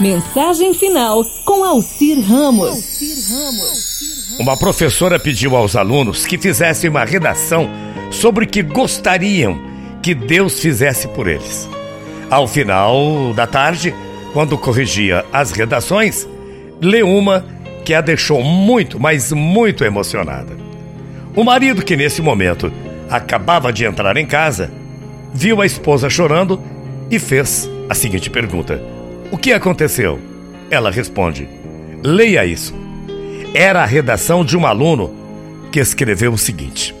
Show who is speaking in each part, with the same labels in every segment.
Speaker 1: Mensagem final com Alcir Ramos.
Speaker 2: Uma professora pediu aos alunos que fizessem uma redação sobre o que gostariam que Deus fizesse por eles. Ao final da tarde, quando corrigia as redações, leu uma que a deixou muito, mas muito emocionada. O marido, que nesse momento acabava de entrar em casa, viu a esposa chorando e fez a seguinte pergunta: O que aconteceu? Ela responde: Leia isso. Era a redação de um aluno que escreveu o seguinte: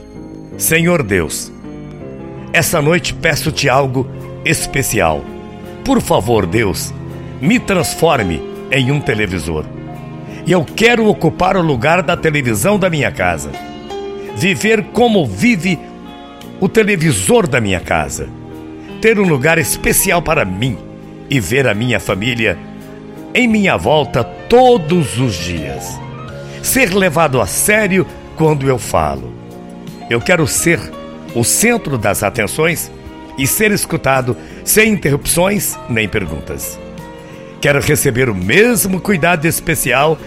Speaker 2: Senhor Deus, essa noite peço-te algo especial. Por favor, Deus, me transforme em um televisor. E eu quero ocupar o lugar da televisão da minha casa. Viver como vive o televisor da minha casa. Ter um lugar especial para mim e ver a minha família em minha volta todos os dias. Ser levado a sério quando eu falo. Eu quero ser o centro das atenções e ser escutado sem interrupções nem perguntas. Quero receber o mesmo cuidado especial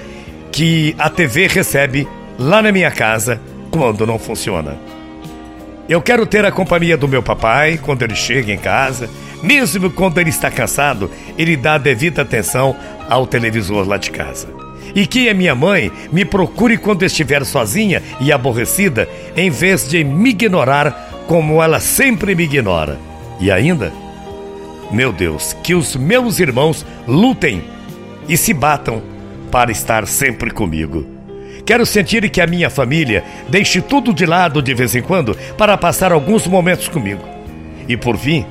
Speaker 2: que a TV recebe lá na minha casa quando não funciona. Eu quero ter a companhia do meu papai quando ele chega em casa, mesmo quando ele está cansado, ele dá devida atenção ao televisor lá de casa. E que a minha mãe me procure quando estiver sozinha e aborrecida, em vez de me ignorar como ela sempre me ignora. E ainda, meu Deus, que os meus irmãos lutem e se batam para estar sempre comigo. Quero sentir que a minha família deixe tudo de lado de vez em quando para passar alguns momentos comigo. E por fim,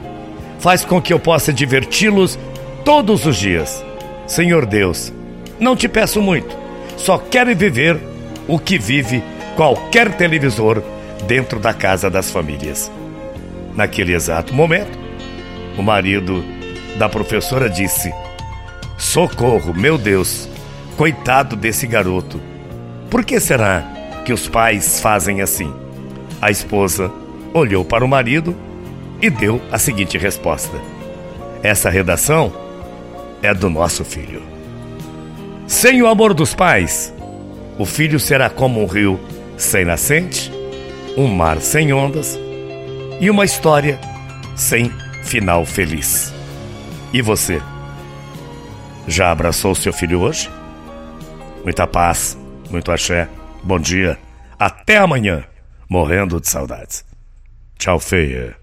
Speaker 2: faz com que eu possa diverti-los todos os dias. Senhor Deus, não te peço muito, só quero viver o que vive qualquer televisor dentro da casa das famílias. Naquele exato momento, o marido da professora disse: Socorro, meu Deus, coitado desse garoto. Por que será que os pais fazem assim? A esposa olhou para o marido e deu a seguinte resposta: Essa redação é do nosso filho. Sem o amor dos pais, o filho será como um rio sem nascente, um mar sem ondas e uma história sem final feliz. E você? Já abraçou seu filho hoje? Muita paz, muito axé, bom dia, até amanhã, morrendo de saudades. Tchau, feia.